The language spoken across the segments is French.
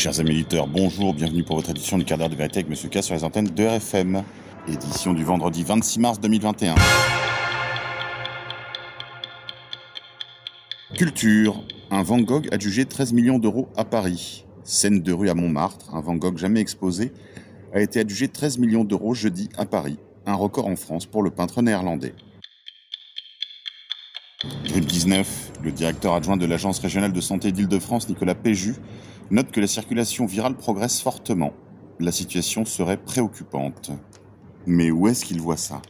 Chers amis éditeurs, bonjour, bienvenue pour votre édition du quart d'heure de vérité avec Monsieur K sur les antennes de RFM. Édition du vendredi 26 mars 2021. Culture. Un Van Gogh adjugé 13 millions d'euros à Paris. Scène de rue à Montmartre, un Van Gogh jamais exposé, a été adjugé 13 millions d'euros jeudi à Paris. Un record en France pour le peintre néerlandais. Grippe 19, le directeur adjoint de l'Agence régionale de santé d'Île-de-France, Nicolas Péju, note que la circulation virale progresse fortement. La situation serait préoccupante. Mais où est-ce qu'il voit ça?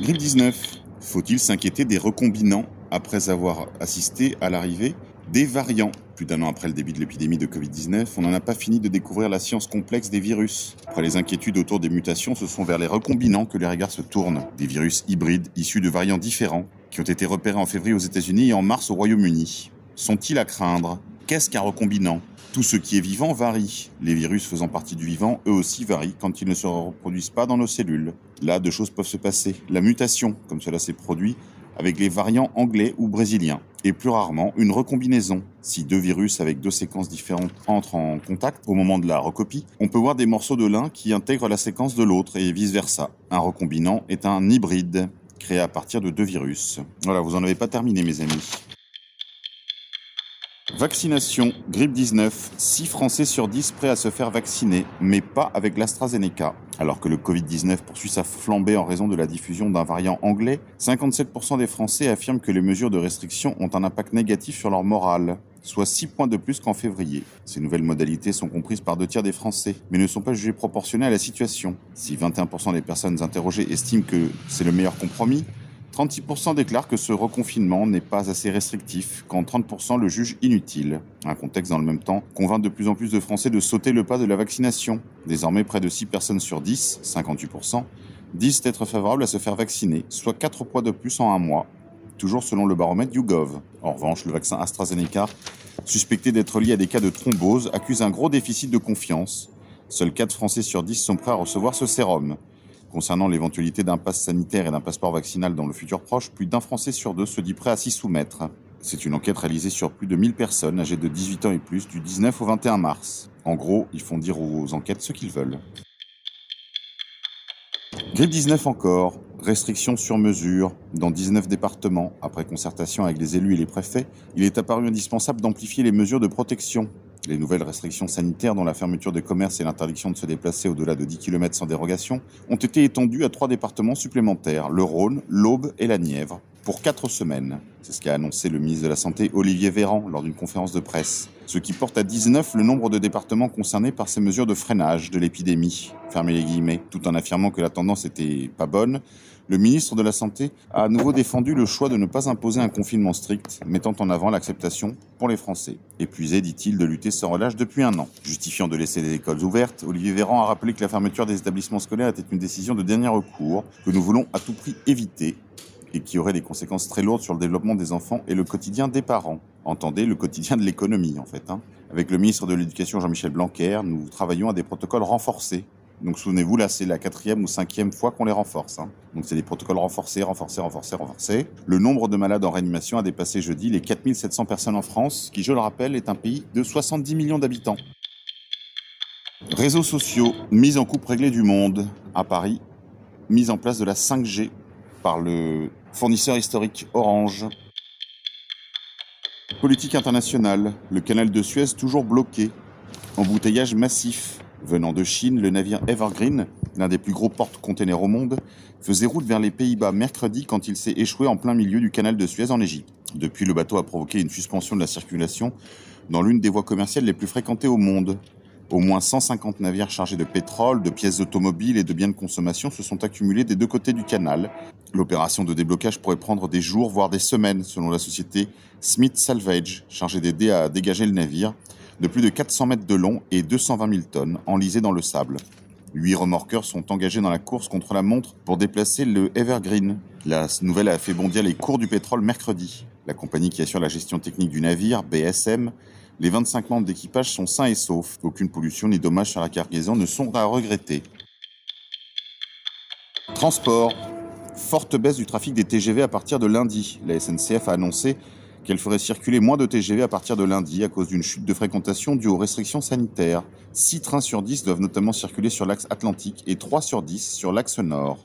Grippe 19. Faut-il s'inquiéter des recombinants après avoir assisté à l'arrivée des variants Plus d'un an après le début de l'épidémie de Covid-19, on n'en a pas fini de découvrir la science complexe des virus. Après les inquiétudes autour des mutations, ce sont vers les recombinants que les regards se tournent. Des virus hybrides issus de variants différents qui ont été repérés en février aux États-Unis et en mars au Royaume-Uni. Sont-ils à craindre? Qu'est-ce qu'un recombinant? Tout ce qui est vivant varie. Les virus faisant partie du vivant, eux aussi varient quand ils ne se reproduisent pas dans nos cellules. Là, deux choses peuvent se passer. La mutation, comme cela s'est produit avec les variants anglais ou brésiliens. Et plus rarement, une recombinaison. Si deux virus avec deux séquences différentes entrent en contact au moment de la recopie, on peut voir des morceaux de l'un qui intègrent la séquence de l'autre et vice-versa. Un recombinant est un hybride créé à partir de deux virus. Voilà, vous n'en avez pas terminé mes amis. Vaccination, grippe 19, 6 Français sur 10 prêts à se faire vacciner, mais pas avec l'AstraZeneca. Alors que le Covid-19 poursuit sa flambée en raison de la diffusion d'un variant anglais, 57% des Français affirment que les mesures de restriction ont un impact négatif sur leur morale, soit 6 points de plus qu'en février. Ces nouvelles modalités sont comprises par deux tiers des Français, mais ne sont pas jugées proportionnées à la situation. Si 21% des personnes interrogées estiment que c'est le meilleur compromis, 36% déclarent que ce reconfinement n'est pas assez restrictif, quand 30% le jugent inutile. Un contexte dans le même temps convainc de plus en plus de Français de sauter le pas de la vaccination. Désormais, près de 6 personnes sur 10, 58%, disent être favorables à se faire vacciner, soit 4 poids de plus en un mois, toujours selon le baromètre YouGov. En revanche, le vaccin AstraZeneca, suspecté d'être lié à des cas de thrombose, accuse un gros déficit de confiance. Seuls 4 Français sur 10 sont prêts à recevoir ce sérum. Concernant l'éventualité d'un pass sanitaire et d'un passeport vaccinal dans le futur proche, plus d'un Français sur deux se dit prêt à s'y soumettre. C'est une enquête réalisée sur plus de 1000 personnes âgées de 18 ans et plus du 19 au 21 mars. En gros, ils font dire aux enquêtes ce qu'ils veulent. Grippe 19 encore, restrictions sur mesure dans 19 départements. Après concertation avec les élus et les préfets, il est apparu indispensable d'amplifier les mesures de protection. Les nouvelles restrictions sanitaires, dont la fermeture des commerces et l'interdiction de se déplacer au-delà de 10 km sans dérogation, ont été étendues à trois départements supplémentaires, le Rhône, l'Aube et la Nièvre, pour quatre semaines. C'est ce qu'a annoncé le ministre de la Santé Olivier Véran lors d'une conférence de presse. Ce qui porte à 19 le nombre de départements concernés par ces mesures de freinage de l'épidémie. Fermez les guillemets, tout en affirmant que la tendance était pas bonne, le ministre de la Santé a à nouveau défendu le choix de ne pas imposer un confinement strict, mettant en avant l'acceptation pour les Français. Épuisé, dit-il, de lutter sans relâche depuis un an. Justifiant de laisser les écoles ouvertes, Olivier Véran a rappelé que la fermeture des établissements scolaires était une décision de dernier recours, que nous voulons à tout prix éviter et qui aurait des conséquences très lourdes sur le développement des enfants et le quotidien des parents. Entendez le quotidien de l'économie, en fait. Hein. Avec le ministre de l'Éducation Jean-Michel Blanquer, nous travaillons à des protocoles renforcés donc souvenez-vous, là c'est la quatrième ou cinquième fois qu'on les renforce. Hein. Donc c'est des protocoles renforcés, renforcés, renforcés, renforcés. Le nombre de malades en réanimation a dépassé jeudi les 4700 personnes en France, qui je le rappelle est un pays de 70 millions d'habitants. Réseaux sociaux, mise en coupe réglée du monde à Paris, mise en place de la 5G par le fournisseur historique Orange. Politique internationale, le canal de Suez toujours bloqué, embouteillage massif, Venant de Chine, le navire Evergreen, l'un des plus gros porte-containers au monde, faisait route vers les Pays-Bas mercredi quand il s'est échoué en plein milieu du canal de Suez en Égypte. Depuis, le bateau a provoqué une suspension de la circulation dans l'une des voies commerciales les plus fréquentées au monde. Au moins 150 navires chargés de pétrole, de pièces automobiles et de biens de consommation se sont accumulés des deux côtés du canal. L'opération de déblocage pourrait prendre des jours, voire des semaines, selon la société Smith Salvage, chargée d'aider à dégager le navire, de plus de 400 mètres de long et 220 000 tonnes, enlisées dans le sable. Huit remorqueurs sont engagés dans la course contre la montre pour déplacer le Evergreen. La nouvelle a fait bondir les cours du pétrole mercredi. La compagnie qui assure la gestion technique du navire, BSM, les 25 membres d'équipage sont sains et saufs. Aucune pollution ni dommage sur la cargaison ne sont à regretter. Transport. Forte baisse du trafic des TGV à partir de lundi. La SNCF a annoncé qu'elle ferait circuler moins de TGV à partir de lundi à cause d'une chute de fréquentation due aux restrictions sanitaires. 6 trains sur 10 doivent notamment circuler sur l'axe Atlantique et 3 sur 10 sur l'axe Nord.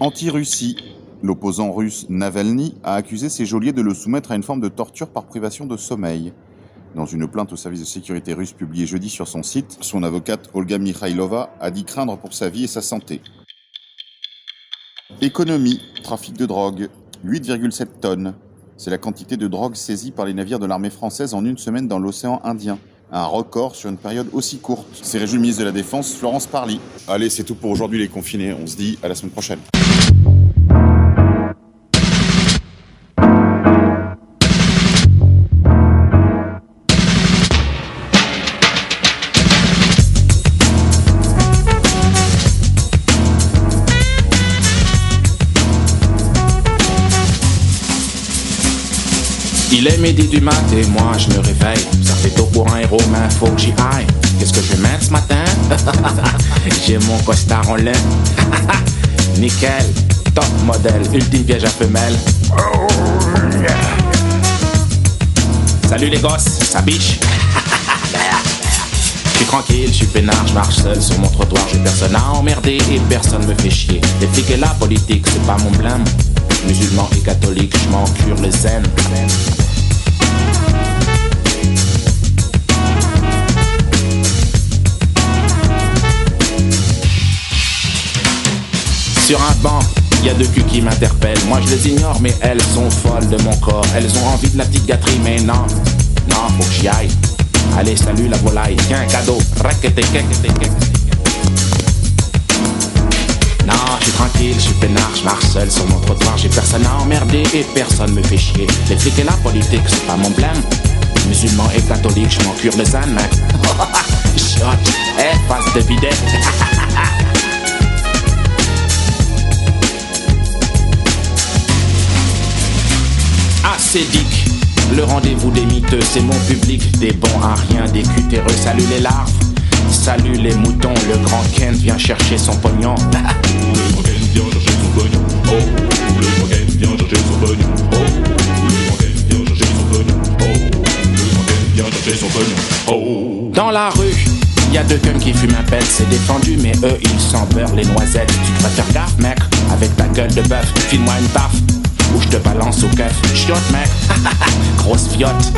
Anti-Russie. L'opposant russe Navalny a accusé ses geôliers de le soumettre à une forme de torture par privation de sommeil. Dans une plainte au service de sécurité russe publiée jeudi sur son site, son avocate Olga Mikhailova a dit craindre pour sa vie et sa santé. Économie, trafic de drogue, 8,7 tonnes. C'est la quantité de drogue saisie par les navires de l'armée française en une semaine dans l'océan Indien. Un record sur une période aussi courte. C'est ministre de la Défense, Florence Parly. Allez, c'est tout pour aujourd'hui les confinés. On se dit à la semaine prochaine. Il est midi du mat et moi je me réveille. Ça fait tôt pour un héros, mais faut que j'y aille. Qu'est-ce que je vais mettre ce matin? J'ai mon costard en laine. Nickel, top modèle, ultime piège à femelle. Salut les gosses, ça biche? Je suis tranquille, je suis peinard, je marche seul sur mon trottoir, j'ai personne à emmerder et personne me fait chier. Et la politique, c'est pas mon blâme. Musulman et catholique, je m'en cure le zen. Sur un banc, il y a deux culs qui m'interpellent. Moi je les ignore, mais elles sont folles de mon corps. Elles ont envie de la petite gâterie, mais non, non, faut que j'y aille. Allez, salut la volaille, tiens cadeau. Non, peinard, je marche seul sur mon trottoir, j'ai personne à emmerder et personne me fait chier. Les flics et la politique, c'est pas mon blême. Musulman et catholique, je m'en cure les ânes, mec. Shot, eh, passe de bidet. Acédique, le rendez-vous des miteux, c'est mon public, des bons à rien, des cutéreux, salut les larves. Salut les moutons, le grand Ken vient chercher son pognon. Dans la rue, y a deux guns qui fument un pet, c'est défendu, mais eux ils s'en beurrent les noisettes. Tu devrais faire gaffe, mec, avec ta gueule de bœuf, file-moi une baffe, ou je te balance au keuf. Chiotte, mec, grosse fiotte.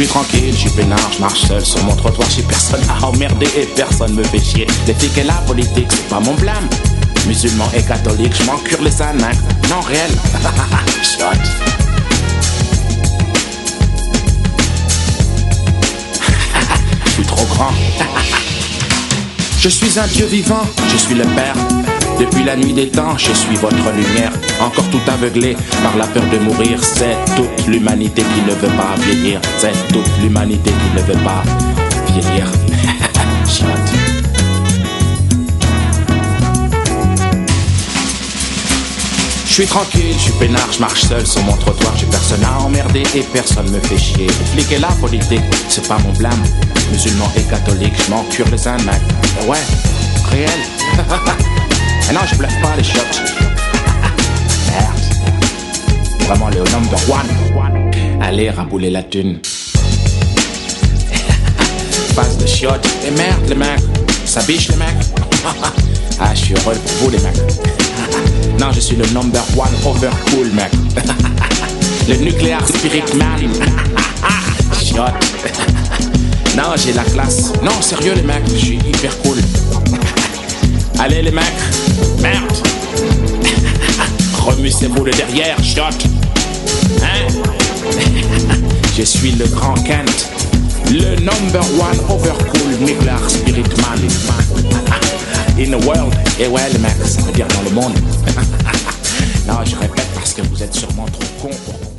Suis tranquille, je suis peinard, je marche seul sur mon trottoir, j'ai personne à emmerder et personne me fait chier. Flics et la politique, c'est pas mon blâme. Musulman et catholique, je m'en cure les hein. Non, réel. Shot. Je suis trop grand. Je suis un Dieu vivant, je suis le Père. Depuis la nuit des temps, je suis votre lumière. Encore tout aveuglé par la peur de mourir. C'est toute l'humanité qui ne veut pas vieillir. C'est toute l'humanité qui ne veut pas vieillir. Je suis tranquille, je suis peinard, je marche seul sur mon trottoir, j'ai personne à emmerder et personne me fait chier. Et la politique, c'est pas mon blâme. Musulman et catholique, je m'en cure les mec. Ouais, réel. Mais non, je bluffe pas les shots. Vraiment le number one. Allez, rabouler la thune. Passe de shot. Et merde, les mecs. Ça biche, les mecs. ah, je suis heureux pour vous, les mecs. non, je suis le number one overcool, mec. le nucléaire spirit man. shot. non, j'ai la classe. Non, sérieux, les mecs. Je suis hyper cool. Allez, les mecs. Merde. Remuez-vous le derrière, shot. Hein? Je suis le grand Kent. Le number one overcool nuclear spirit man. In the world. Et ouais, les mecs, ça veut dire dans le monde. non, je répète parce que vous êtes sûrement trop cons pour